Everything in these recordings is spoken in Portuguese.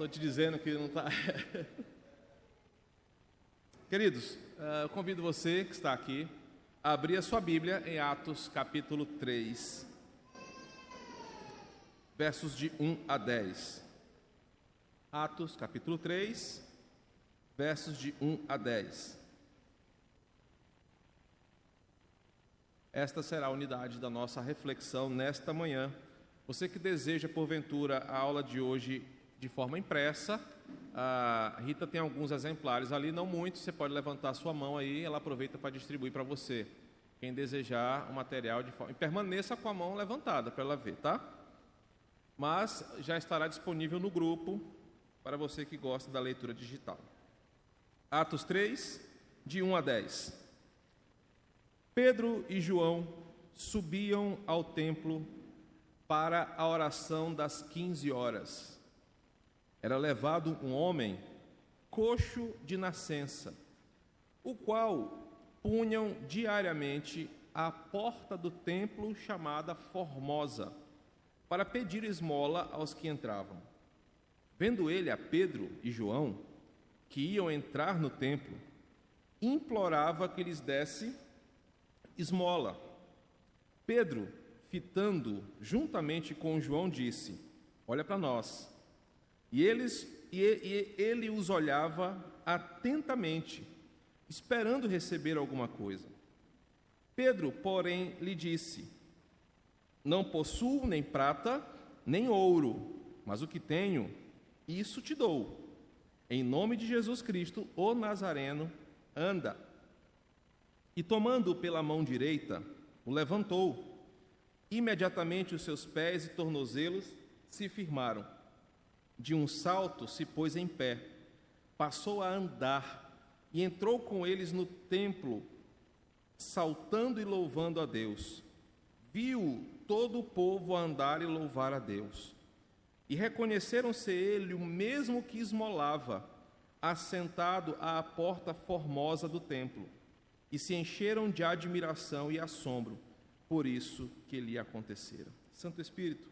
Estou te dizendo que não está. Queridos, eh, eu convido você que está aqui a abrir a sua Bíblia em Atos capítulo 3, versos de 1 a 10. Atos capítulo 3, versos de 1 a 10. Esta será a unidade da nossa reflexão nesta manhã. Você que deseja, porventura, a aula de hoje de forma impressa, a Rita tem alguns exemplares ali, não muitos, você pode levantar sua mão aí, ela aproveita para distribuir para você. Quem desejar o material de forma. E permaneça com a mão levantada para ela ver, tá? Mas já estará disponível no grupo para você que gosta da leitura digital. Atos 3, de 1 a 10. Pedro e João subiam ao templo para a oração das 15 horas. Era levado um homem coxo de nascença, o qual punham diariamente à porta do templo chamada Formosa, para pedir esmola aos que entravam. Vendo ele a Pedro e João, que iam entrar no templo, implorava que lhes desse esmola. Pedro, fitando juntamente com João, disse: Olha para nós. E, eles, e, e ele os olhava atentamente, esperando receber alguma coisa. Pedro, porém, lhe disse: Não possuo nem prata, nem ouro, mas o que tenho, isso te dou. Em nome de Jesus Cristo, o Nazareno, anda. E tomando-o pela mão direita, o levantou. Imediatamente os seus pés e tornozelos se firmaram. De um salto se pôs em pé, passou a andar e entrou com eles no templo, saltando e louvando a Deus. Viu todo o povo andar e louvar a Deus. E reconheceram ser ele o mesmo que esmolava, assentado à porta formosa do templo e se encheram de admiração e assombro por isso que lhe acontecera. Santo Espírito,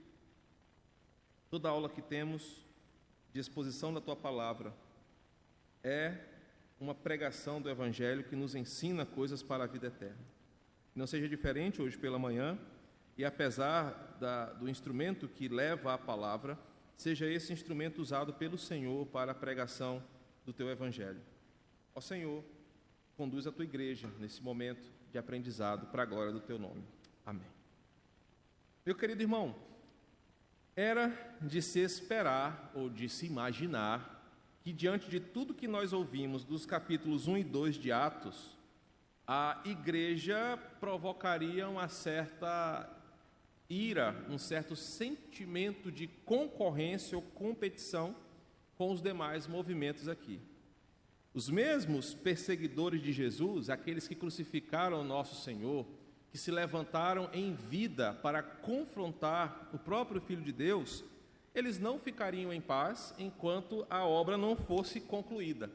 toda aula que temos de exposição da tua palavra é uma pregação do Evangelho que nos ensina coisas para a vida eterna. Não seja diferente hoje pela manhã, e apesar da, do instrumento que leva a palavra, seja esse instrumento usado pelo Senhor para a pregação do teu Evangelho. Ó Senhor, conduz a tua igreja nesse momento de aprendizado para a glória do teu nome. Amém. Meu querido irmão, era de se esperar ou de se imaginar que diante de tudo que nós ouvimos dos capítulos 1 e 2 de Atos, a igreja provocaria uma certa ira, um certo sentimento de concorrência ou competição com os demais movimentos aqui. Os mesmos perseguidores de Jesus, aqueles que crucificaram o nosso Senhor, que se levantaram em vida para confrontar o próprio Filho de Deus, eles não ficariam em paz enquanto a obra não fosse concluída.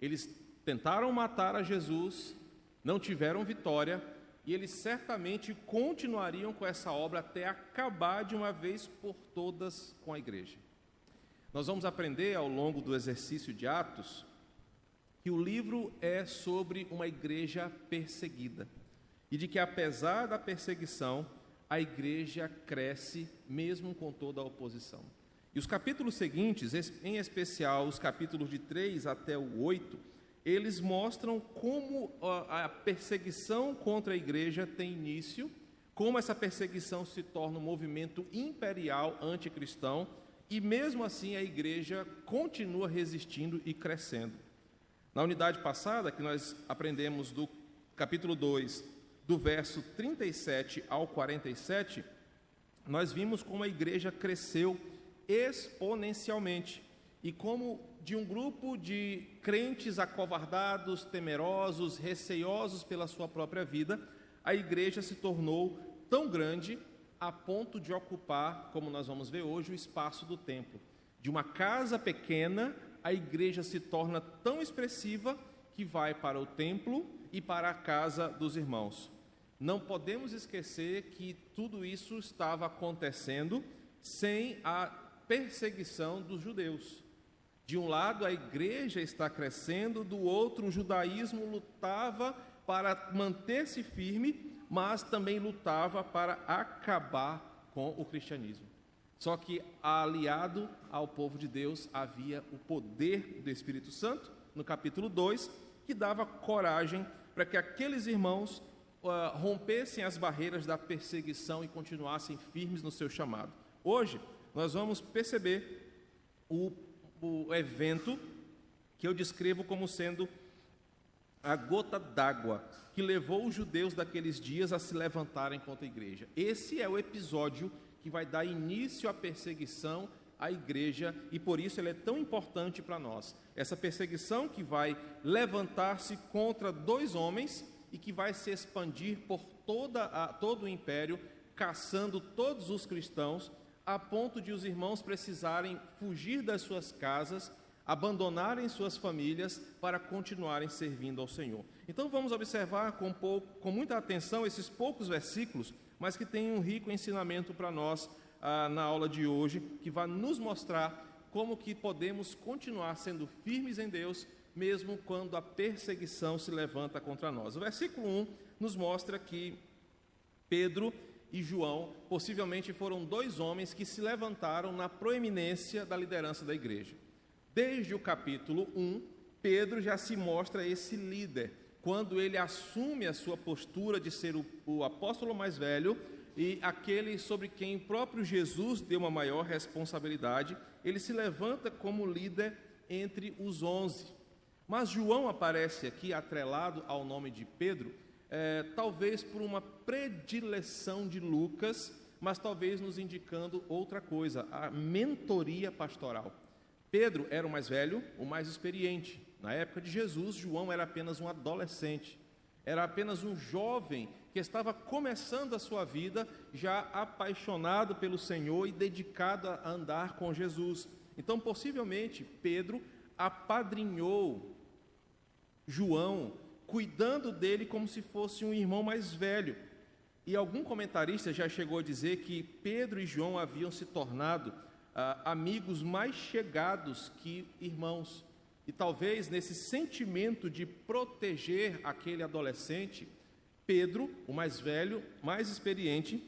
Eles tentaram matar a Jesus, não tiveram vitória, e eles certamente continuariam com essa obra até acabar de uma vez por todas com a igreja. Nós vamos aprender ao longo do exercício de Atos que o livro é sobre uma igreja perseguida e de que, apesar da perseguição, a igreja cresce mesmo com toda a oposição. E os capítulos seguintes, em especial os capítulos de 3 até o 8, eles mostram como a perseguição contra a igreja tem início, como essa perseguição se torna um movimento imperial anticristão, e mesmo assim a igreja continua resistindo e crescendo. Na unidade passada, que nós aprendemos do capítulo 2, do verso 37 ao 47, nós vimos como a igreja cresceu exponencialmente e como de um grupo de crentes acovardados, temerosos, receiosos pela sua própria vida, a igreja se tornou tão grande a ponto de ocupar, como nós vamos ver hoje, o espaço do templo. De uma casa pequena a igreja se torna tão expressiva que vai para o templo e para a casa dos irmãos. Não podemos esquecer que tudo isso estava acontecendo sem a perseguição dos judeus. De um lado, a igreja está crescendo, do outro, o judaísmo lutava para manter-se firme, mas também lutava para acabar com o cristianismo. Só que, aliado ao povo de Deus, havia o poder do Espírito Santo, no capítulo 2, que dava coragem para que aqueles irmãos uh, rompessem as barreiras da perseguição e continuassem firmes no seu chamado. Hoje, nós vamos perceber o, o evento que eu descrevo como sendo a gota d'água que levou os judeus daqueles dias a se levantarem contra a igreja. Esse é o episódio que vai dar início à perseguição à igreja e por isso ele é tão importante para nós. Essa perseguição que vai levantar-se contra dois homens e que vai se expandir por toda a, todo o império, caçando todos os cristãos, a ponto de os irmãos precisarem fugir das suas casas, abandonarem suas famílias para continuarem servindo ao Senhor. Então vamos observar com, pouco, com muita atenção esses poucos versículos, mas que têm um rico ensinamento para nós ah, na aula de hoje, que vai nos mostrar como que podemos continuar sendo firmes em Deus, mesmo quando a perseguição se levanta contra nós. O versículo 1 nos mostra que Pedro e João possivelmente foram dois homens que se levantaram na proeminência da liderança da igreja. Desde o capítulo 1, Pedro já se mostra esse líder, quando ele assume a sua postura de ser o, o apóstolo mais velho e aquele sobre quem o próprio Jesus deu uma maior responsabilidade, ele se levanta como líder entre os onze. Mas João aparece aqui atrelado ao nome de Pedro, é, talvez por uma predileção de Lucas, mas talvez nos indicando outra coisa, a mentoria pastoral. Pedro era o mais velho, o mais experiente. Na época de Jesus, João era apenas um adolescente, era apenas um jovem que estava começando a sua vida já apaixonado pelo Senhor e dedicado a andar com Jesus. Então, possivelmente, Pedro apadrinhou João, cuidando dele como se fosse um irmão mais velho. E algum comentarista já chegou a dizer que Pedro e João haviam se tornado ah, amigos mais chegados que irmãos. E talvez nesse sentimento de proteger aquele adolescente, Pedro, o mais velho, mais experiente,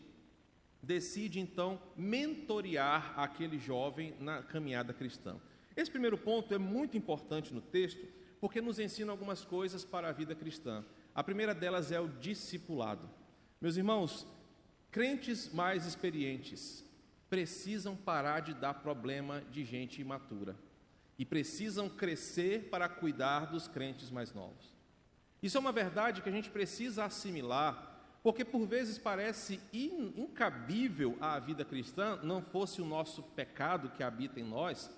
decide então mentorear aquele jovem na caminhada cristã. Esse primeiro ponto é muito importante no texto, porque nos ensina algumas coisas para a vida cristã. A primeira delas é o discipulado. Meus irmãos, crentes mais experientes precisam parar de dar problema de gente imatura e precisam crescer para cuidar dos crentes mais novos. Isso é uma verdade que a gente precisa assimilar, porque por vezes parece incabível à vida cristã, não fosse o nosso pecado que habita em nós,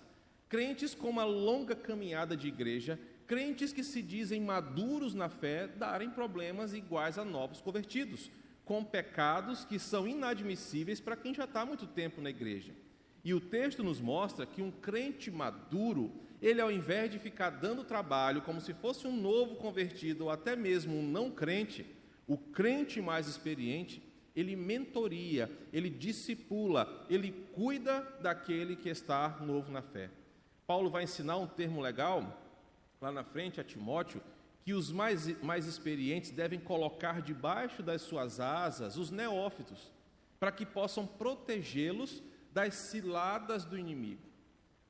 crentes com uma longa caminhada de igreja, crentes que se dizem maduros na fé, darem problemas iguais a novos convertidos, com pecados que são inadmissíveis para quem já está há muito tempo na igreja. E o texto nos mostra que um crente maduro, ele ao invés de ficar dando trabalho como se fosse um novo convertido ou até mesmo um não crente, o crente mais experiente, ele mentoria, ele discipula, ele cuida daquele que está novo na fé. Paulo vai ensinar um termo legal lá na frente a Timóteo, que os mais, mais experientes devem colocar debaixo das suas asas os neófitos, para que possam protegê-los das ciladas do inimigo.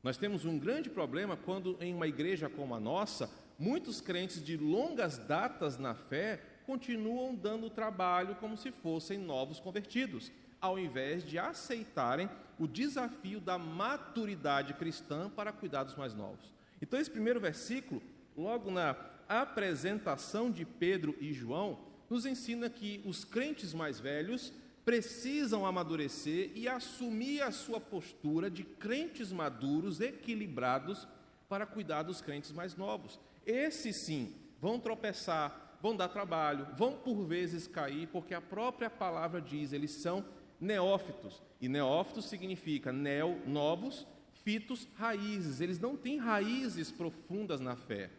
Nós temos um grande problema quando, em uma igreja como a nossa, muitos crentes de longas datas na fé continuam dando trabalho como se fossem novos convertidos, ao invés de aceitarem o desafio da maturidade cristã para cuidar dos mais novos. Então, esse primeiro versículo, logo na apresentação de Pedro e João, nos ensina que os crentes mais velhos precisam amadurecer e assumir a sua postura de crentes maduros, equilibrados, para cuidar dos crentes mais novos. Esses sim vão tropeçar, vão dar trabalho, vão por vezes cair, porque a própria palavra diz, eles são neófitos. E neófitos significa neo, novos, fitos, raízes. Eles não têm raízes profundas na fé.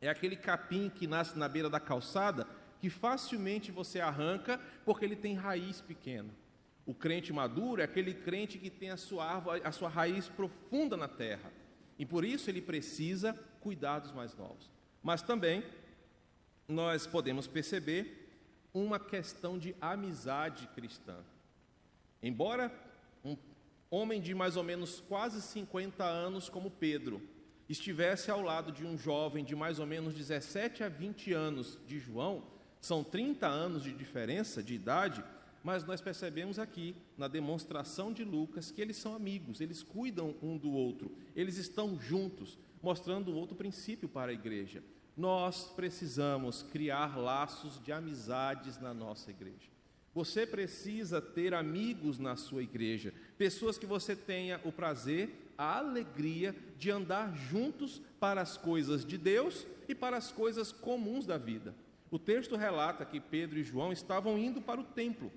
É aquele capim que nasce na beira da calçada que facilmente você arranca porque ele tem raiz pequena. O crente maduro é aquele crente que tem a sua árvore, a sua raiz profunda na terra. E por isso ele precisa cuidar dos mais novos. Mas também nós podemos perceber uma questão de amizade cristã. Embora homem de mais ou menos quase 50 anos como Pedro estivesse ao lado de um jovem de mais ou menos 17 a 20 anos de João, são 30 anos de diferença de idade, mas nós percebemos aqui na demonstração de Lucas que eles são amigos, eles cuidam um do outro, eles estão juntos, mostrando outro princípio para a igreja. Nós precisamos criar laços de amizades na nossa igreja. Você precisa ter amigos na sua igreja, pessoas que você tenha o prazer, a alegria de andar juntos para as coisas de Deus e para as coisas comuns da vida. O texto relata que Pedro e João estavam indo para o templo.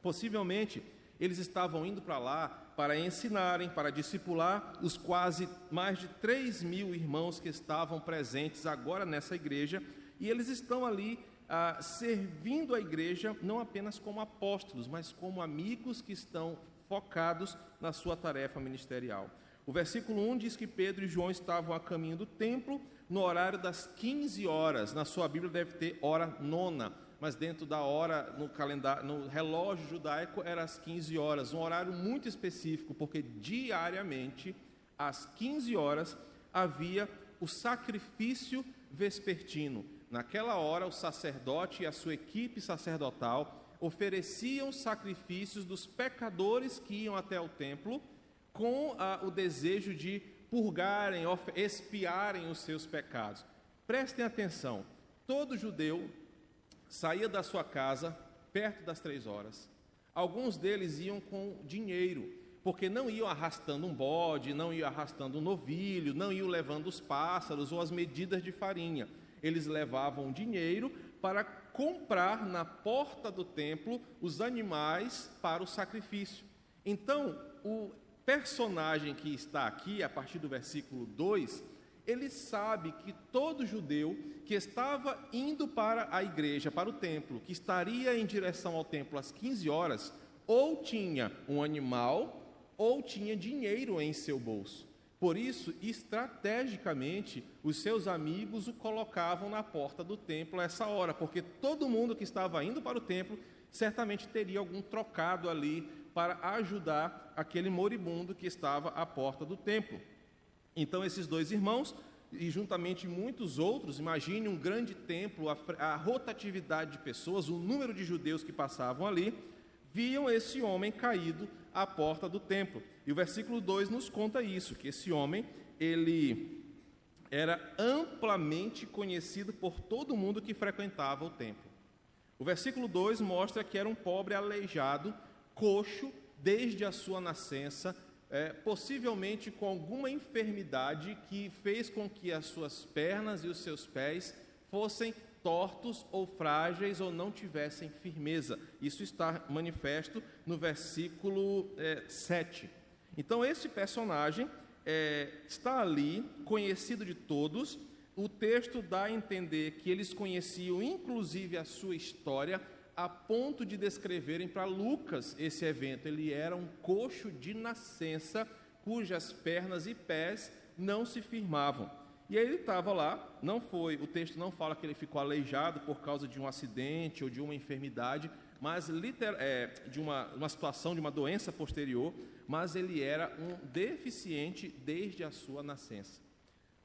Possivelmente, eles estavam indo para lá para ensinarem, para discipular os quase mais de 3 mil irmãos que estavam presentes agora nessa igreja, e eles estão ali ah, servindo a igreja não apenas como apóstolos, mas como amigos que estão focados na sua tarefa ministerial. O versículo 1 diz que Pedro e João estavam a caminho do templo no horário das 15 horas. Na sua Bíblia deve ter hora nona, mas dentro da hora no calendário, no relógio judaico era às 15 horas, um horário muito específico, porque diariamente às 15 horas havia o sacrifício vespertino. Naquela hora, o sacerdote e a sua equipe sacerdotal ofereciam sacrifícios dos pecadores que iam até o templo com ah, o desejo de purgarem, expiarem os seus pecados. Prestem atenção: todo judeu saía da sua casa perto das três horas. Alguns deles iam com dinheiro, porque não iam arrastando um bode, não iam arrastando um novilho, não iam levando os pássaros ou as medidas de farinha eles levavam dinheiro para comprar na porta do templo os animais para o sacrifício. Então, o personagem que está aqui, a partir do versículo 2, ele sabe que todo judeu que estava indo para a igreja, para o templo, que estaria em direção ao templo às 15 horas, ou tinha um animal ou tinha dinheiro em seu bolso. Por isso, estrategicamente, os seus amigos o colocavam na porta do templo a essa hora, porque todo mundo que estava indo para o templo certamente teria algum trocado ali para ajudar aquele moribundo que estava à porta do templo. Então, esses dois irmãos, e juntamente muitos outros, imagine um grande templo, a, a rotatividade de pessoas, o número de judeus que passavam ali, viam esse homem caído à porta do templo. E o versículo 2 nos conta isso, que esse homem, ele era amplamente conhecido por todo mundo que frequentava o templo. O versículo 2 mostra que era um pobre aleijado, coxo, desde a sua nascença, é, possivelmente com alguma enfermidade que fez com que as suas pernas e os seus pés fossem tortos ou frágeis ou não tivessem firmeza. Isso está manifesto no versículo é, 7. Então, este personagem é, está ali, conhecido de todos. O texto dá a entender que eles conheciam inclusive a sua história, a ponto de descreverem para Lucas esse evento. Ele era um coxo de nascença, cujas pernas e pés não se firmavam. E aí ele estava lá, não foi, o texto não fala que ele ficou aleijado por causa de um acidente ou de uma enfermidade, mas é, de uma, uma situação de uma doença posterior, mas ele era um deficiente desde a sua nascença.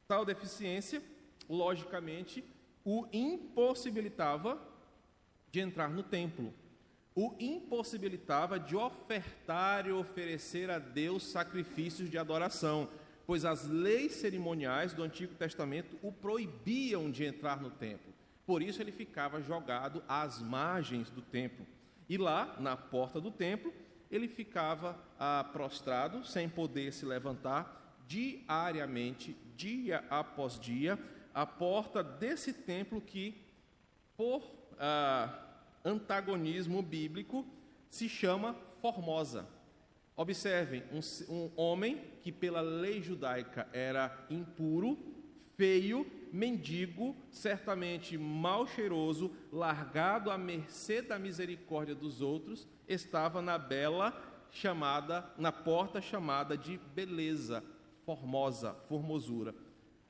Tal deficiência, logicamente, o impossibilitava de entrar no templo, o impossibilitava de ofertar e oferecer a Deus sacrifícios de adoração, pois as leis cerimoniais do Antigo Testamento o proibiam de entrar no templo. Por isso ele ficava jogado às margens do templo. E lá, na porta do templo, ele ficava ah, prostrado, sem poder se levantar, diariamente, dia após dia, à porta desse templo que, por ah, antagonismo bíblico, se chama Formosa. Observem, um, um homem que, pela lei judaica, era impuro, feio, mendigo, certamente mal cheiroso, largado à mercê da misericórdia dos outros, estava na bela chamada, na porta chamada de beleza, formosa, formosura.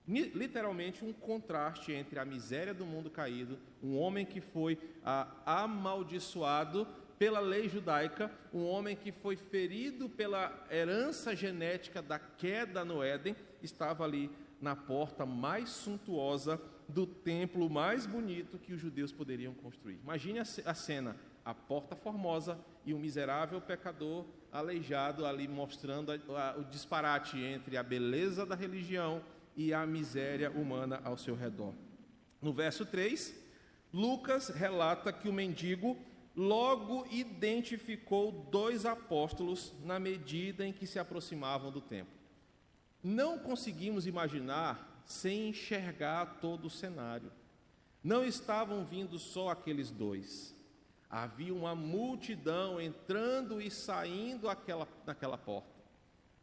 Literalmente um contraste entre a miséria do mundo caído, um homem que foi ah, amaldiçoado pela lei judaica, um homem que foi ferido pela herança genética da queda no Éden, estava ali na porta mais suntuosa do templo mais bonito que os judeus poderiam construir. Imagine a cena: a porta formosa e um miserável pecador aleijado ali mostrando o disparate entre a beleza da religião e a miséria humana ao seu redor. No verso 3, Lucas relata que o mendigo logo identificou dois apóstolos na medida em que se aproximavam do templo. Não conseguimos imaginar sem enxergar todo o cenário. Não estavam vindo só aqueles dois. Havia uma multidão entrando e saindo aquela, naquela porta.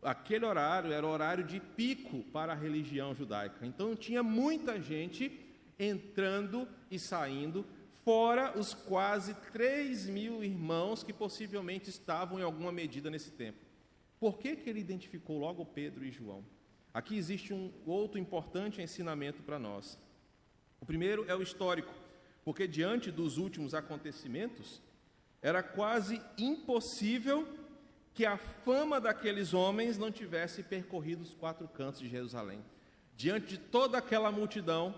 Aquele horário era horário de pico para a religião judaica. Então tinha muita gente entrando e saindo, fora os quase 3 mil irmãos que possivelmente estavam em alguma medida nesse tempo. Por que, que ele identificou logo Pedro e João? Aqui existe um outro importante ensinamento para nós. O primeiro é o histórico, porque diante dos últimos acontecimentos, era quase impossível que a fama daqueles homens não tivesse percorrido os quatro cantos de Jerusalém. Diante de toda aquela multidão,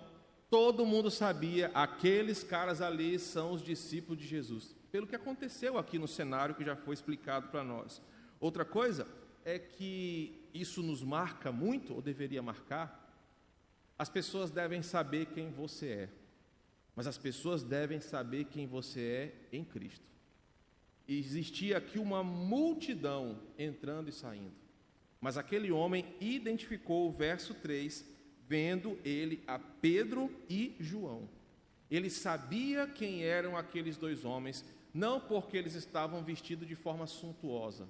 todo mundo sabia, aqueles caras ali são os discípulos de Jesus. Pelo que aconteceu aqui no cenário que já foi explicado para nós. Outra coisa é que isso nos marca muito, ou deveria marcar. As pessoas devem saber quem você é, mas as pessoas devem saber quem você é em Cristo. E existia aqui uma multidão entrando e saindo, mas aquele homem identificou o verso 3, vendo ele a Pedro e João. Ele sabia quem eram aqueles dois homens, não porque eles estavam vestidos de forma suntuosa,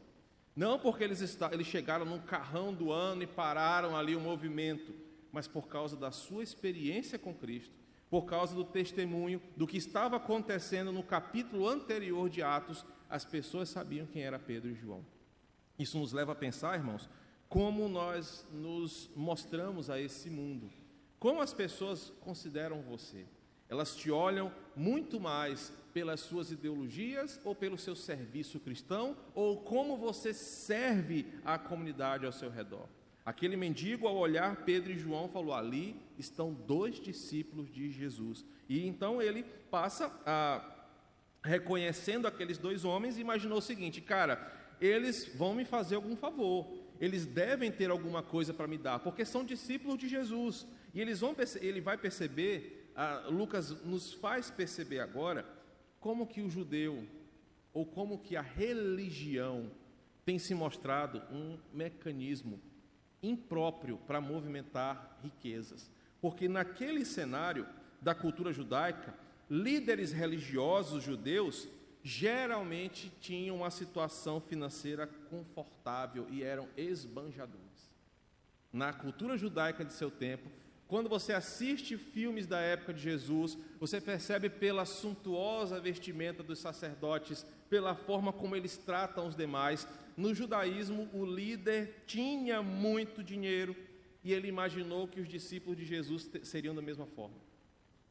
não porque eles, está, eles chegaram num carrão do ano e pararam ali o movimento, mas por causa da sua experiência com Cristo, por causa do testemunho do que estava acontecendo no capítulo anterior de Atos, as pessoas sabiam quem era Pedro e João. Isso nos leva a pensar, irmãos, como nós nos mostramos a esse mundo. Como as pessoas consideram você? Elas te olham muito mais pelas suas ideologias ou pelo seu serviço cristão ou como você serve a comunidade ao seu redor. Aquele mendigo, ao olhar Pedro e João, falou: Ali estão dois discípulos de Jesus. E então ele passa a, reconhecendo aqueles dois homens, imaginou o seguinte: Cara, eles vão me fazer algum favor, eles devem ter alguma coisa para me dar, porque são discípulos de Jesus. E eles vão, ele vai perceber, Lucas nos faz perceber agora, como que o judeu, ou como que a religião tem se mostrado um mecanismo impróprio para movimentar riquezas. Porque naquele cenário da cultura judaica, líderes religiosos judeus geralmente tinham uma situação financeira confortável e eram esbanjadores. Na cultura judaica de seu tempo, quando você assiste filmes da época de Jesus, você percebe pela suntuosa vestimenta dos sacerdotes, pela forma como eles tratam os demais. No judaísmo, o líder tinha muito dinheiro e ele imaginou que os discípulos de Jesus seriam da mesma forma.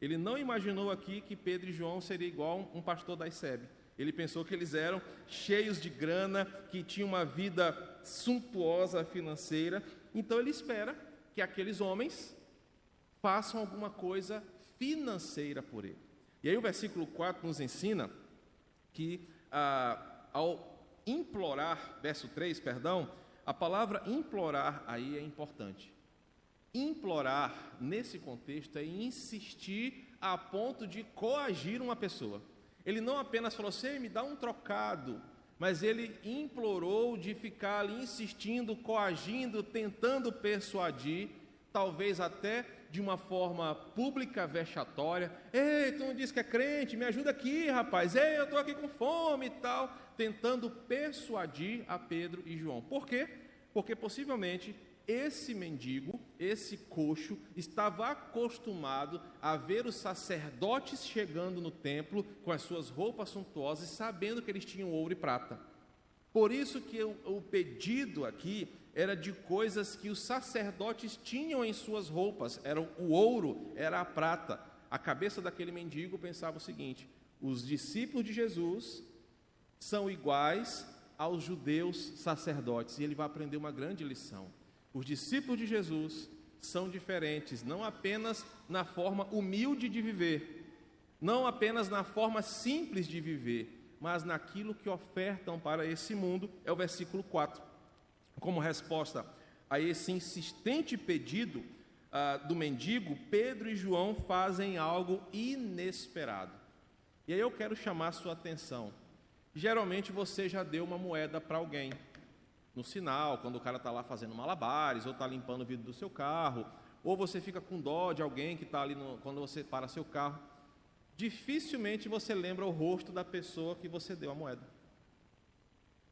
Ele não imaginou aqui que Pedro e João seriam igual um pastor da ICEB. Ele pensou que eles eram cheios de grana, que tinham uma vida suntuosa financeira. Então ele espera que aqueles homens façam alguma coisa financeira por ele. E aí o versículo 4 nos ensina que ah, ao implorar, verso 3, perdão, a palavra implorar aí é importante. Implorar, nesse contexto, é insistir a ponto de coagir uma pessoa. Ele não apenas falou assim, me dá um trocado, mas ele implorou de ficar ali insistindo, coagindo, tentando persuadir, talvez até de uma forma pública vexatória. Ei, tu não disse que é crente, me ajuda aqui, rapaz. Ei, eu estou aqui com fome e tal. Tentando persuadir a Pedro e João. Por quê? Porque possivelmente esse mendigo, esse coxo, estava acostumado a ver os sacerdotes chegando no templo com as suas roupas suntuosas, sabendo que eles tinham ouro e prata. Por isso que o, o pedido aqui era de coisas que os sacerdotes tinham em suas roupas, era o ouro, era a prata. A cabeça daquele mendigo pensava o seguinte: os discípulos de Jesus são iguais aos judeus sacerdotes, e ele vai aprender uma grande lição. Os discípulos de Jesus são diferentes, não apenas na forma humilde de viver, não apenas na forma simples de viver, mas naquilo que ofertam para esse mundo, é o versículo 4. Como resposta a esse insistente pedido uh, do mendigo, Pedro e João fazem algo inesperado. E aí eu quero chamar sua atenção. Geralmente você já deu uma moeda para alguém, no sinal, quando o cara está lá fazendo malabares, ou está limpando o vidro do seu carro, ou você fica com dó de alguém que está ali no, quando você para seu carro. Dificilmente você lembra o rosto da pessoa que você deu a moeda.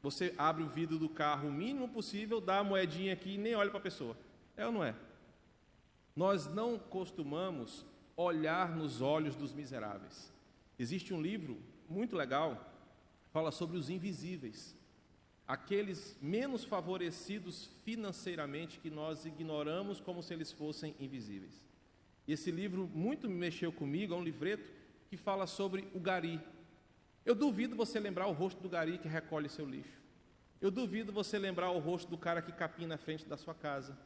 Você abre o vidro do carro o mínimo possível, dá a moedinha aqui e nem olha para a pessoa. É ou não é? Nós não costumamos olhar nos olhos dos miseráveis. Existe um livro muito legal, fala sobre os invisíveis, aqueles menos favorecidos financeiramente que nós ignoramos como se eles fossem invisíveis. Esse livro muito me mexeu comigo, é um livreto que fala sobre o gari, eu duvido você lembrar o rosto do gari que recolhe seu lixo. Eu duvido você lembrar o rosto do cara que capina na frente da sua casa,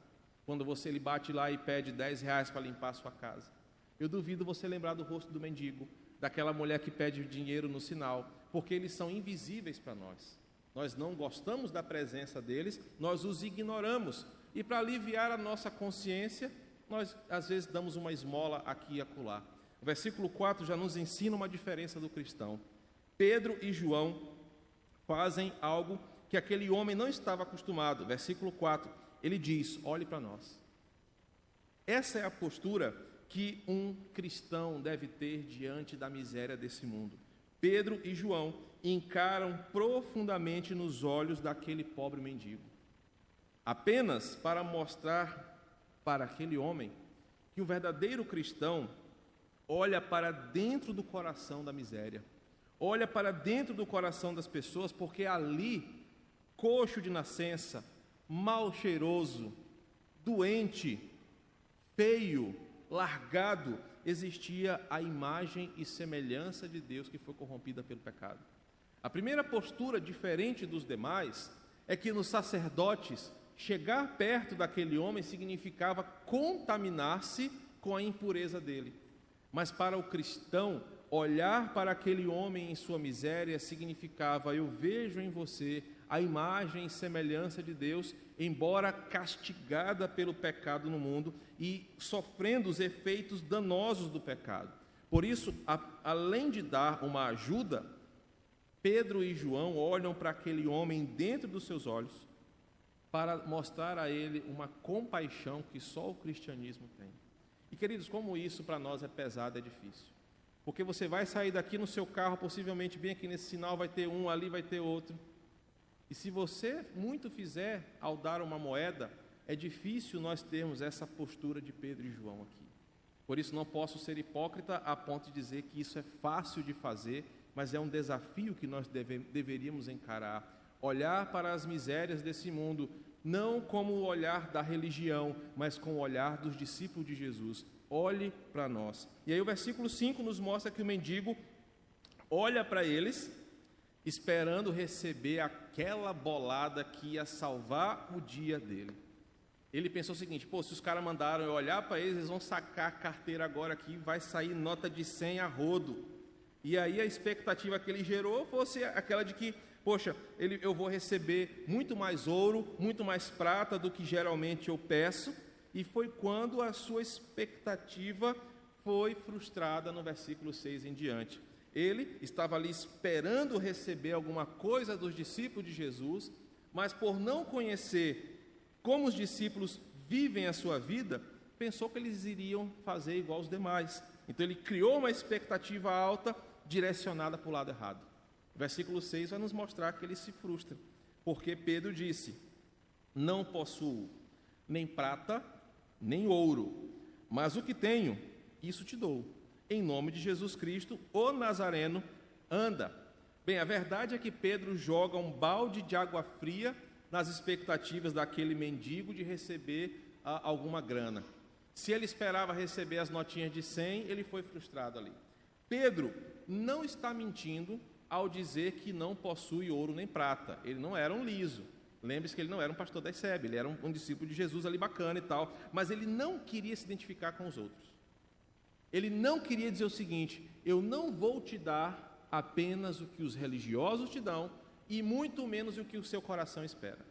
quando você ele bate lá e pede 10 reais para limpar a sua casa. Eu duvido você lembrar do rosto do mendigo, daquela mulher que pede dinheiro no sinal, porque eles são invisíveis para nós. Nós não gostamos da presença deles, nós os ignoramos. E para aliviar a nossa consciência, nós às vezes damos uma esmola aqui e acolá. O versículo 4 já nos ensina uma diferença do cristão. Pedro e João fazem algo que aquele homem não estava acostumado. Versículo 4, ele diz: Olhe para nós. Essa é a postura que um cristão deve ter diante da miséria desse mundo. Pedro e João encaram profundamente nos olhos daquele pobre mendigo, apenas para mostrar para aquele homem que o verdadeiro cristão olha para dentro do coração da miséria olha para dentro do coração das pessoas, porque ali, coxo de nascença, mal cheiroso, doente, feio, largado, existia a imagem e semelhança de Deus que foi corrompida pelo pecado. A primeira postura diferente dos demais é que nos sacerdotes chegar perto daquele homem significava contaminar-se com a impureza dele. Mas para o cristão, olhar para aquele homem em sua miséria significava: eu vejo em você a imagem e semelhança de Deus, embora castigada pelo pecado no mundo e sofrendo os efeitos danosos do pecado. Por isso, a, além de dar uma ajuda, Pedro e João olham para aquele homem dentro dos seus olhos para mostrar a ele uma compaixão que só o cristianismo tem. E queridos, como isso para nós é pesado, é difícil. Porque você vai sair daqui no seu carro, possivelmente bem aqui nesse sinal vai ter um, ali vai ter outro. E se você muito fizer ao dar uma moeda, é difícil nós termos essa postura de Pedro e João aqui. Por isso não posso ser hipócrita a ponto de dizer que isso é fácil de fazer, mas é um desafio que nós deve, deveríamos encarar. Olhar para as misérias desse mundo, não como o olhar da religião, mas com o olhar dos discípulos de Jesus olhe para nós. E aí o versículo 5 nos mostra que o mendigo olha para eles, esperando receber aquela bolada que ia salvar o dia dele. Ele pensou o seguinte: pô, se os caras mandaram eu olhar para eles, eles vão sacar a carteira agora aqui, vai sair nota de 100 a rodo. E aí a expectativa que ele gerou fosse aquela de que, poxa, ele, eu vou receber muito mais ouro, muito mais prata do que geralmente eu peço, e foi quando a sua expectativa foi frustrada no versículo 6 em diante. Ele estava ali esperando receber alguma coisa dos discípulos de Jesus, mas por não conhecer como os discípulos vivem a sua vida, pensou que eles iriam fazer igual os demais. Então ele criou uma expectativa alta direcionada para o lado errado. O versículo 6 vai nos mostrar que ele se frustra, porque Pedro disse: Não possuo nem prata nem ouro, mas o que tenho, isso te dou. Em nome de Jesus Cristo, o Nazareno, anda. Bem, a verdade é que Pedro joga um balde de água fria nas expectativas daquele mendigo de receber ah, alguma grana. Se ele esperava receber as notinhas de 100, ele foi frustrado ali. Pedro não está mentindo ao dizer que não possui ouro nem prata. Ele não era um liso. Lembre-se que ele não era um pastor da ICEB, ele era um, um, discípulo de Jesus ali bacana e tal, mas ele não queria se identificar com os outros. Ele não queria dizer o seguinte: eu não vou te dar apenas o que os religiosos te dão e muito menos o que o seu coração espera.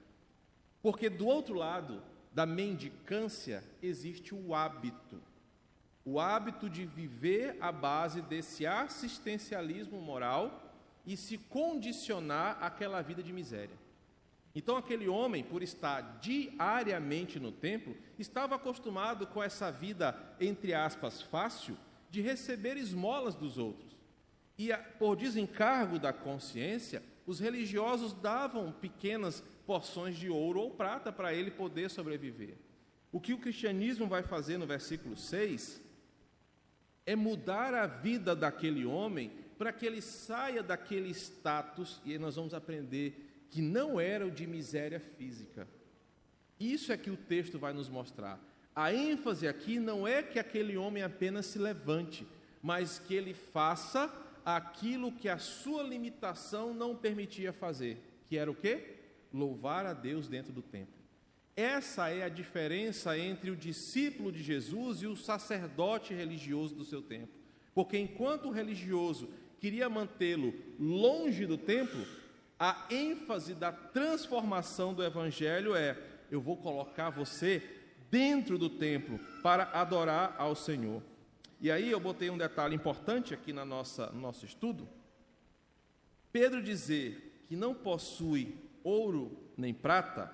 Porque do outro lado da mendicância existe o hábito. O hábito de viver à base desse assistencialismo moral e se condicionar àquela vida de miséria. Então, aquele homem, por estar diariamente no templo, estava acostumado com essa vida, entre aspas, fácil, de receber esmolas dos outros. E, por desencargo da consciência, os religiosos davam pequenas porções de ouro ou prata para ele poder sobreviver. O que o cristianismo vai fazer no versículo 6 é mudar a vida daquele homem para que ele saia daquele status, e nós vamos aprender que não era o de miséria física. Isso é que o texto vai nos mostrar. A ênfase aqui não é que aquele homem apenas se levante, mas que ele faça aquilo que a sua limitação não permitia fazer, que era o quê? Louvar a Deus dentro do templo. Essa é a diferença entre o discípulo de Jesus e o sacerdote religioso do seu tempo. Porque enquanto o religioso queria mantê-lo longe do templo, a ênfase da transformação do evangelho é: eu vou colocar você dentro do templo para adorar ao Senhor. E aí eu botei um detalhe importante aqui na nossa, no nosso estudo. Pedro dizer que não possui ouro nem prata,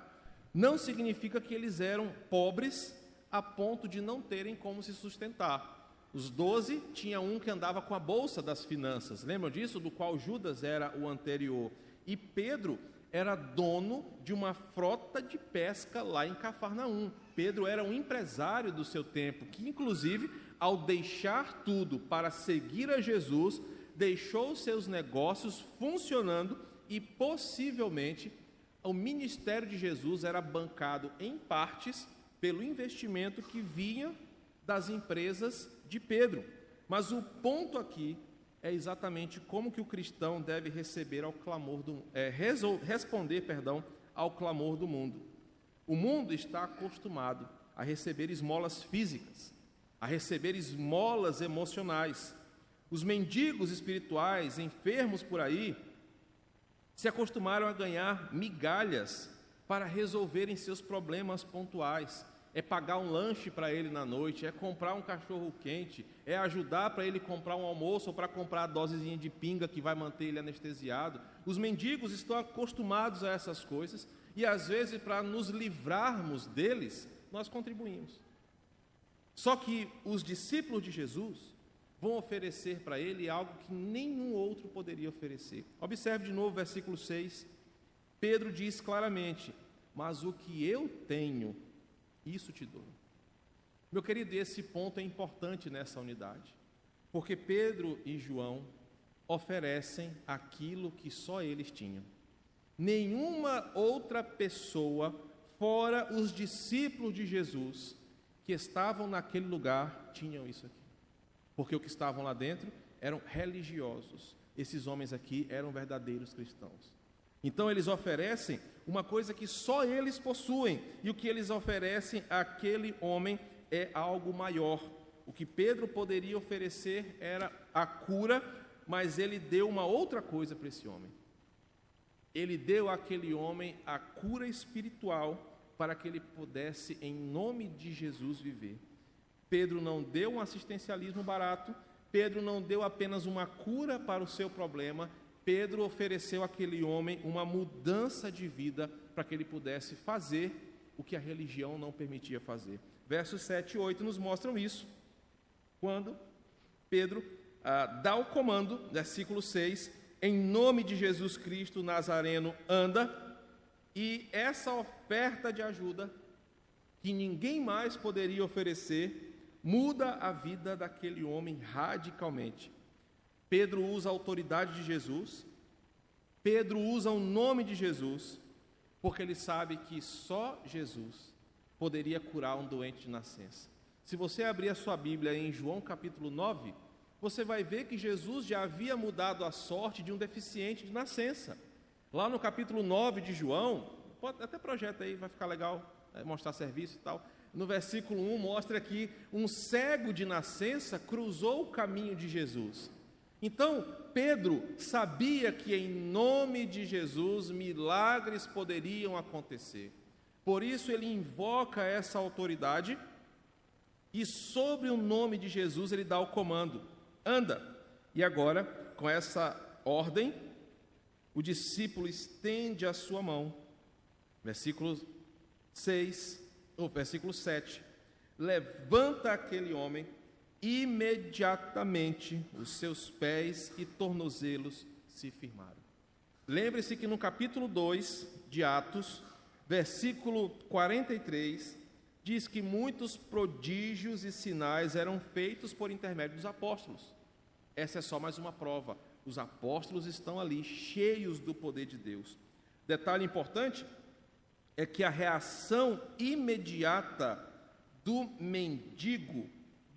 não significa que eles eram pobres a ponto de não terem como se sustentar. Os doze tinha um que andava com a bolsa das finanças, lembram disso? Do qual Judas era o anterior. E Pedro era dono de uma frota de pesca lá em Cafarnaum. Pedro era um empresário do seu tempo, que inclusive, ao deixar tudo para seguir a Jesus, deixou seus negócios funcionando e possivelmente o ministério de Jesus era bancado em partes pelo investimento que vinha das empresas de Pedro. Mas o ponto aqui é exatamente como que o cristão deve receber ao clamor do é, responder, perdão, ao clamor do mundo. O mundo está acostumado a receber esmolas físicas, a receber esmolas emocionais. Os mendigos espirituais, enfermos por aí, se acostumaram a ganhar migalhas para resolverem seus problemas pontuais é pagar um lanche para ele na noite, é comprar um cachorro quente, é ajudar para ele comprar um almoço ou para comprar a dosezinha de pinga que vai manter ele anestesiado. Os mendigos estão acostumados a essas coisas e às vezes para nos livrarmos deles, nós contribuímos. Só que os discípulos de Jesus vão oferecer para ele algo que nenhum outro poderia oferecer. Observe de novo o versículo 6. Pedro diz claramente: Mas o que eu tenho isso te dou. Meu querido, esse ponto é importante nessa unidade, porque Pedro e João oferecem aquilo que só eles tinham. Nenhuma outra pessoa, fora os discípulos de Jesus, que estavam naquele lugar, tinham isso aqui. Porque o que estavam lá dentro eram religiosos. Esses homens aqui eram verdadeiros cristãos. Então eles oferecem uma coisa que só eles possuem, e o que eles oferecem àquele homem é algo maior. O que Pedro poderia oferecer era a cura, mas ele deu uma outra coisa para esse homem. Ele deu àquele homem a cura espiritual para que ele pudesse, em nome de Jesus, viver. Pedro não deu um assistencialismo barato, Pedro não deu apenas uma cura para o seu problema, Pedro ofereceu àquele homem uma mudança de vida para que ele pudesse fazer o que a religião não permitia fazer. Versos 7 e 8 nos mostram isso. Quando Pedro ah, dá o comando, versículo 6, em nome de Jesus Cristo Nazareno, anda, e essa oferta de ajuda, que ninguém mais poderia oferecer, muda a vida daquele homem radicalmente. Pedro usa a autoridade de Jesus, Pedro usa o nome de Jesus, porque ele sabe que só Jesus poderia curar um doente de nascença. Se você abrir a sua Bíblia em João capítulo 9, você vai ver que Jesus já havia mudado a sorte de um deficiente de nascença. Lá no capítulo 9 de João, pode, até projeta aí, vai ficar legal é, mostrar serviço e tal. No versículo 1 mostra que um cego de nascença cruzou o caminho de Jesus. Então, Pedro sabia que em nome de Jesus milagres poderiam acontecer. Por isso ele invoca essa autoridade e sobre o nome de Jesus ele dá o comando: anda. E agora, com essa ordem, o discípulo estende a sua mão. Versículo 6, ou versículo 7. Levanta aquele homem imediatamente os seus pés e tornozelos se firmaram. Lembre-se que no capítulo 2 de Atos, versículo 43, diz que muitos prodígios e sinais eram feitos por intermédio dos apóstolos. Essa é só mais uma prova. Os apóstolos estão ali, cheios do poder de Deus. Detalhe importante é que a reação imediata do mendigo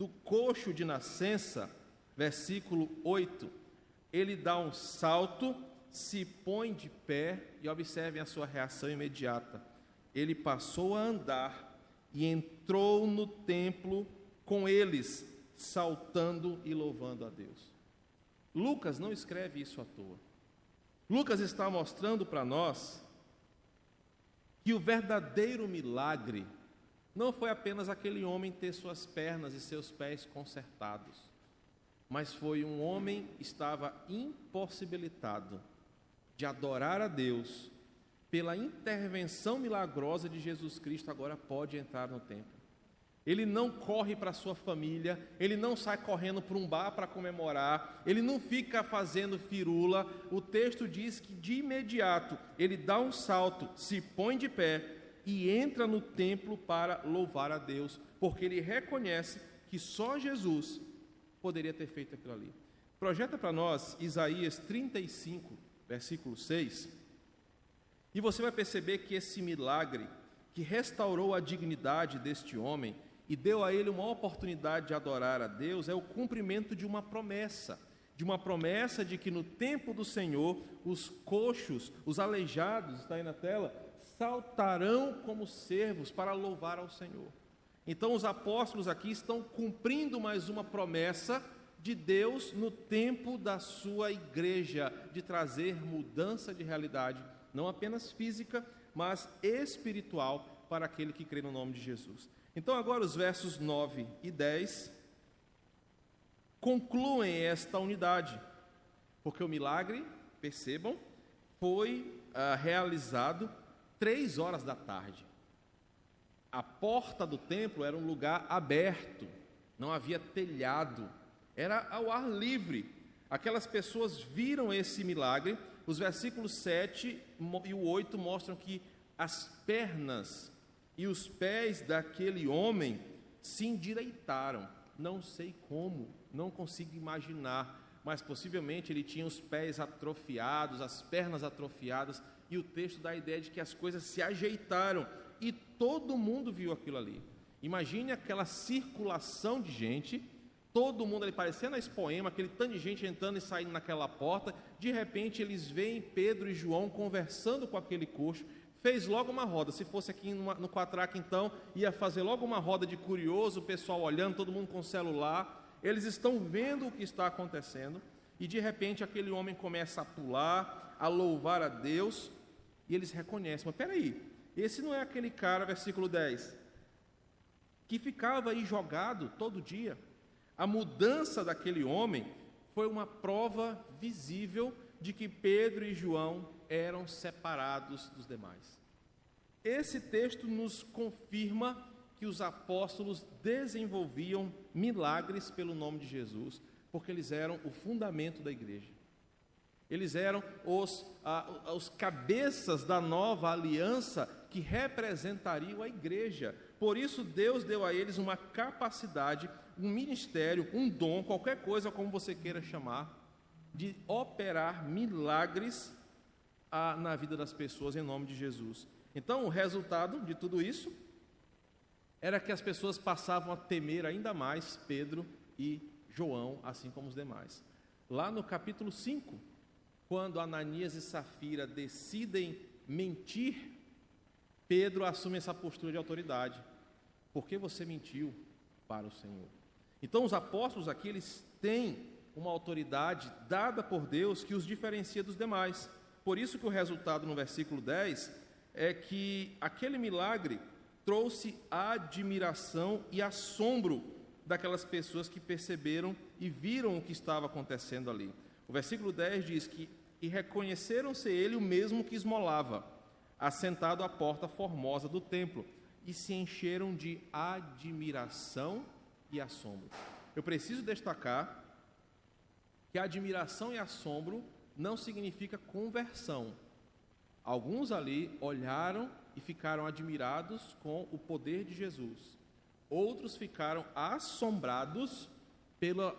do coxo de nascença, versículo 8, ele dá um salto, se põe de pé e observem a sua reação imediata. Ele passou a andar e entrou no templo com eles, saltando e louvando a Deus. Lucas não escreve isso à toa. Lucas está mostrando para nós que o verdadeiro milagre não foi apenas aquele homem ter suas pernas e seus pés consertados, mas foi um homem que estava impossibilitado de adorar a Deus pela intervenção milagrosa de Jesus Cristo, agora pode entrar no templo. Ele não corre para sua família, ele não sai correndo para um bar para comemorar, ele não fica fazendo firula. O texto diz que de imediato ele dá um salto, se põe de pé e entra no templo para louvar a Deus, porque ele reconhece que só Jesus poderia ter feito aquilo ali. Projeta para nós Isaías 35, versículo 6, e você vai perceber que esse milagre que restaurou a dignidade deste homem e deu a ele uma oportunidade de adorar a Deus é o cumprimento de uma promessa de uma promessa de que no tempo do Senhor os coxos, os aleijados, está aí na tela, saltarão como servos para louvar ao Senhor. Então, os apóstolos aqui estão cumprindo mais uma promessa de Deus no tempo da sua igreja, de trazer mudança de realidade, não apenas física, mas espiritual para aquele que crê no nome de Jesus. Então, agora os versos 9 e 10 concluem esta unidade, porque o milagre, percebam, foi ah, realizado três horas da tarde. A porta do templo era um lugar aberto, não havia telhado, era ao ar livre. Aquelas pessoas viram esse milagre. Os versículos 7 e o 8 mostram que as pernas e os pés daquele homem se endireitaram. Não sei como, não consigo imaginar, mas possivelmente ele tinha os pés atrofiados, as pernas atrofiadas, e o texto dá a ideia de que as coisas se ajeitaram e todo mundo viu aquilo ali. Imagine aquela circulação de gente, todo mundo ali parecendo a expoema, aquele tanto de gente entrando e saindo naquela porta. De repente eles veem Pedro e João conversando com aquele coxo. Fez logo uma roda. Se fosse aqui no Quatraca, então, ia fazer logo uma roda de curioso, o pessoal olhando, todo mundo com celular. Eles estão vendo o que está acontecendo e de repente aquele homem começa a pular, a louvar a Deus e eles reconhecem, mas peraí, esse não é aquele cara, versículo 10, que ficava aí jogado todo dia. A mudança daquele homem foi uma prova visível de que Pedro e João eram separados dos demais. Esse texto nos confirma que os apóstolos desenvolviam milagres pelo nome de Jesus, porque eles eram o fundamento da igreja. Eles eram os, ah, os cabeças da nova aliança que representariam a igreja. Por isso, Deus deu a eles uma capacidade, um ministério, um dom, qualquer coisa como você queira chamar, de operar milagres a, na vida das pessoas em nome de Jesus. Então, o resultado de tudo isso era que as pessoas passavam a temer ainda mais Pedro e João, assim como os demais. Lá no capítulo 5, quando Ananias e Safira decidem mentir, Pedro assume essa postura de autoridade. Por que você mentiu para o Senhor? Então, os apóstolos aqui, eles têm uma autoridade dada por Deus que os diferencia dos demais. Por isso que o resultado no versículo 10 é que aquele milagre trouxe admiração e assombro daquelas pessoas que perceberam e viram o que estava acontecendo ali. O versículo 10 diz que e reconheceram ser ele o mesmo que esmolava, assentado à porta formosa do templo, e se encheram de admiração e assombro. Eu preciso destacar que admiração e assombro não significa conversão. Alguns ali olharam e ficaram admirados com o poder de Jesus. Outros ficaram assombrados pela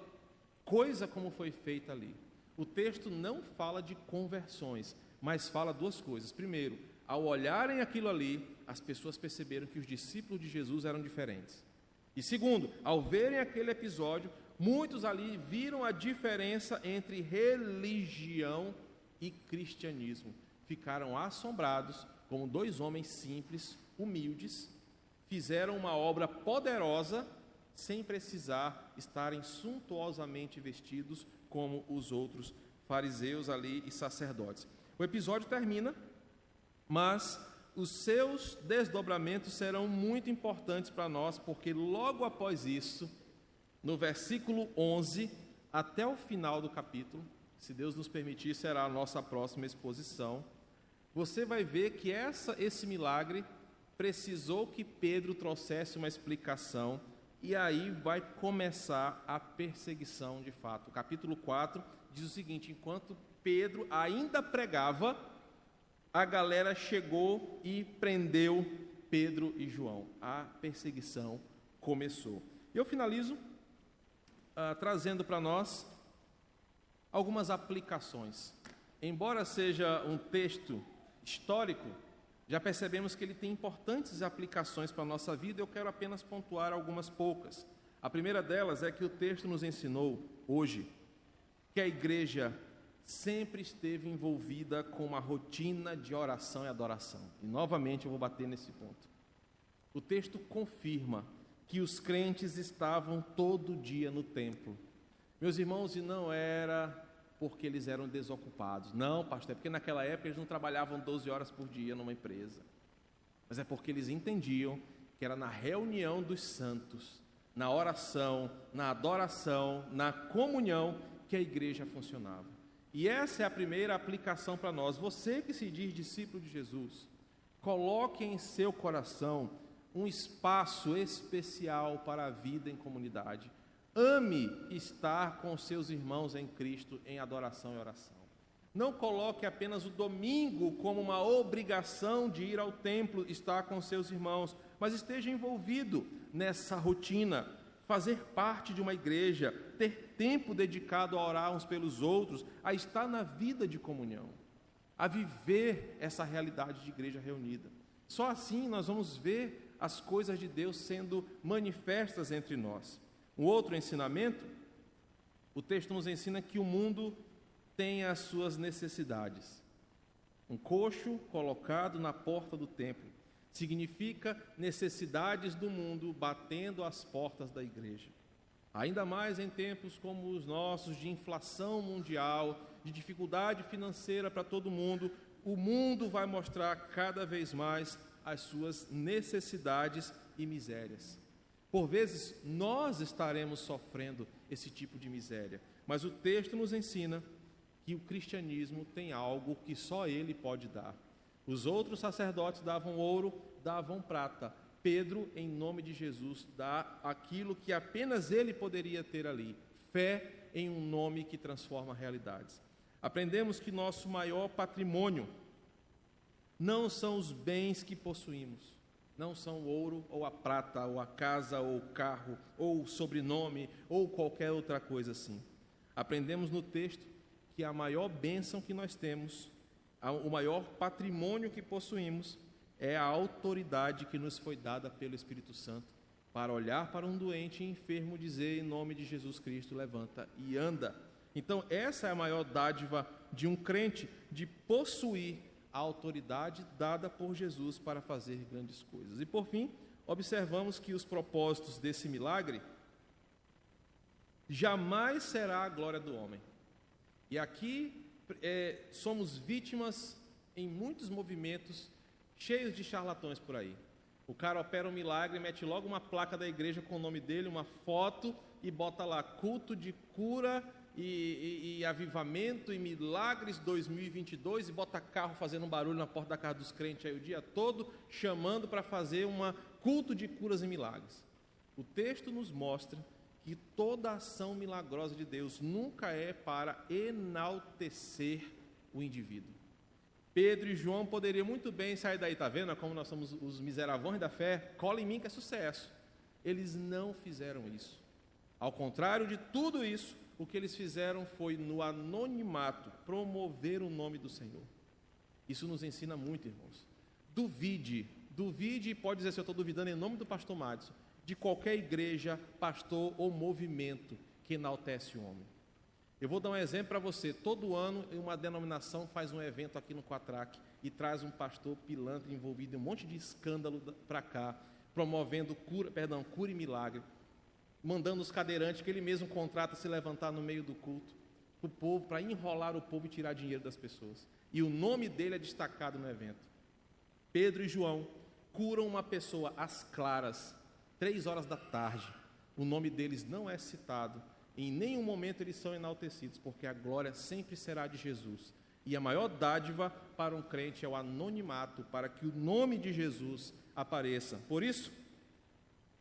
coisa como foi feita ali. O texto não fala de conversões, mas fala duas coisas. Primeiro, ao olharem aquilo ali, as pessoas perceberam que os discípulos de Jesus eram diferentes. E segundo, ao verem aquele episódio, muitos ali viram a diferença entre religião e cristianismo. Ficaram assombrados como dois homens simples, humildes, fizeram uma obra poderosa sem precisar estarem suntuosamente vestidos como os outros fariseus ali e sacerdotes. O episódio termina, mas os seus desdobramentos serão muito importantes para nós, porque logo após isso, no versículo 11 até o final do capítulo, se Deus nos permitir, será a nossa próxima exposição. Você vai ver que essa, esse milagre precisou que Pedro trouxesse uma explicação e aí vai começar a perseguição de fato. O capítulo 4 diz o seguinte: enquanto Pedro ainda pregava, a galera chegou e prendeu Pedro e João. A perseguição começou. Eu finalizo uh, trazendo para nós algumas aplicações. Embora seja um texto histórico, já percebemos que ele tem importantes aplicações para a nossa vida, eu quero apenas pontuar algumas poucas. A primeira delas é que o texto nos ensinou hoje que a igreja sempre esteve envolvida com uma rotina de oração e adoração. E novamente eu vou bater nesse ponto. O texto confirma que os crentes estavam todo dia no templo. Meus irmãos, e não era porque eles eram desocupados. Não, pastor, é porque naquela época eles não trabalhavam 12 horas por dia numa empresa. Mas é porque eles entendiam que era na reunião dos santos, na oração, na adoração, na comunhão que a igreja funcionava. E essa é a primeira aplicação para nós. Você que se diz discípulo de Jesus, coloque em seu coração um espaço especial para a vida em comunidade. Ame estar com seus irmãos em Cristo em adoração e oração. Não coloque apenas o domingo como uma obrigação de ir ao templo, estar com seus irmãos, mas esteja envolvido nessa rotina, fazer parte de uma igreja, ter tempo dedicado a orar uns pelos outros, a estar na vida de comunhão, a viver essa realidade de igreja reunida. Só assim nós vamos ver as coisas de Deus sendo manifestas entre nós. Um outro ensinamento, o texto nos ensina que o mundo tem as suas necessidades. Um coxo colocado na porta do templo significa necessidades do mundo batendo às portas da igreja. Ainda mais em tempos como os nossos, de inflação mundial, de dificuldade financeira para todo mundo, o mundo vai mostrar cada vez mais as suas necessidades e misérias. Por vezes nós estaremos sofrendo esse tipo de miséria, mas o texto nos ensina que o cristianismo tem algo que só ele pode dar. Os outros sacerdotes davam ouro, davam prata. Pedro, em nome de Jesus, dá aquilo que apenas ele poderia ter ali: fé em um nome que transforma realidades. Aprendemos que nosso maior patrimônio não são os bens que possuímos, não são o ouro ou a prata, ou a casa, ou o carro, ou o sobrenome, ou qualquer outra coisa assim. Aprendemos no texto que a maior bênção que nós temos, o maior patrimônio que possuímos é a autoridade que nos foi dada pelo Espírito Santo para olhar para um doente e enfermo dizer em nome de Jesus Cristo, levanta e anda. Então, essa é a maior dádiva de um crente, de possuir a autoridade dada por Jesus para fazer grandes coisas. E por fim, observamos que os propósitos desse milagre jamais será a glória do homem. E aqui é, somos vítimas em muitos movimentos cheios de charlatões por aí. O cara opera um milagre, mete logo uma placa da igreja com o nome dele, uma foto e bota lá culto de cura e, e, e, avivamento e milagres 2022 e bota carro fazendo um barulho na porta da casa dos crentes aí o dia todo, chamando para fazer um culto de curas e milagres. O texto nos mostra que toda ação milagrosa de Deus nunca é para enaltecer o indivíduo. Pedro e João poderiam muito bem sair daí, tá vendo? Como nós somos os miseravões da fé, cola em mim que é sucesso. Eles não fizeram isso. Ao contrário de tudo isso, o que eles fizeram foi, no anonimato, promover o nome do Senhor. Isso nos ensina muito, irmãos. Duvide, duvide, e pode dizer se eu estou duvidando em nome do pastor Madison, de qualquer igreja, pastor ou movimento que enaltece o homem. Eu vou dar um exemplo para você. Todo ano, uma denominação faz um evento aqui no Quatrac e traz um pastor pilantra envolvido em um monte de escândalo para cá, promovendo cura, perdão, cura e milagre, mandando os cadeirantes que ele mesmo contrata se levantar no meio do culto, o povo para enrolar o povo e tirar dinheiro das pessoas. E o nome dele é destacado no evento. Pedro e João curam uma pessoa às claras, três horas da tarde. O nome deles não é citado. Em nenhum momento eles são enaltecidos, porque a glória sempre será de Jesus. E a maior dádiva para um crente é o anonimato, para que o nome de Jesus apareça. Por isso,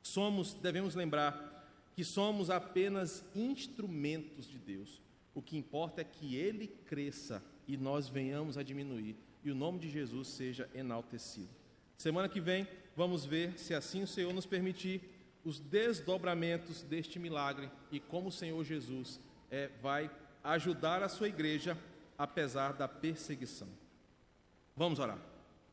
somos, devemos lembrar que somos apenas instrumentos de Deus. O que importa é que ele cresça e nós venhamos a diminuir e o nome de Jesus seja enaltecido. Semana que vem vamos ver, se assim o Senhor nos permitir, os desdobramentos deste milagre e como o Senhor Jesus é, vai ajudar a sua igreja apesar da perseguição. Vamos orar.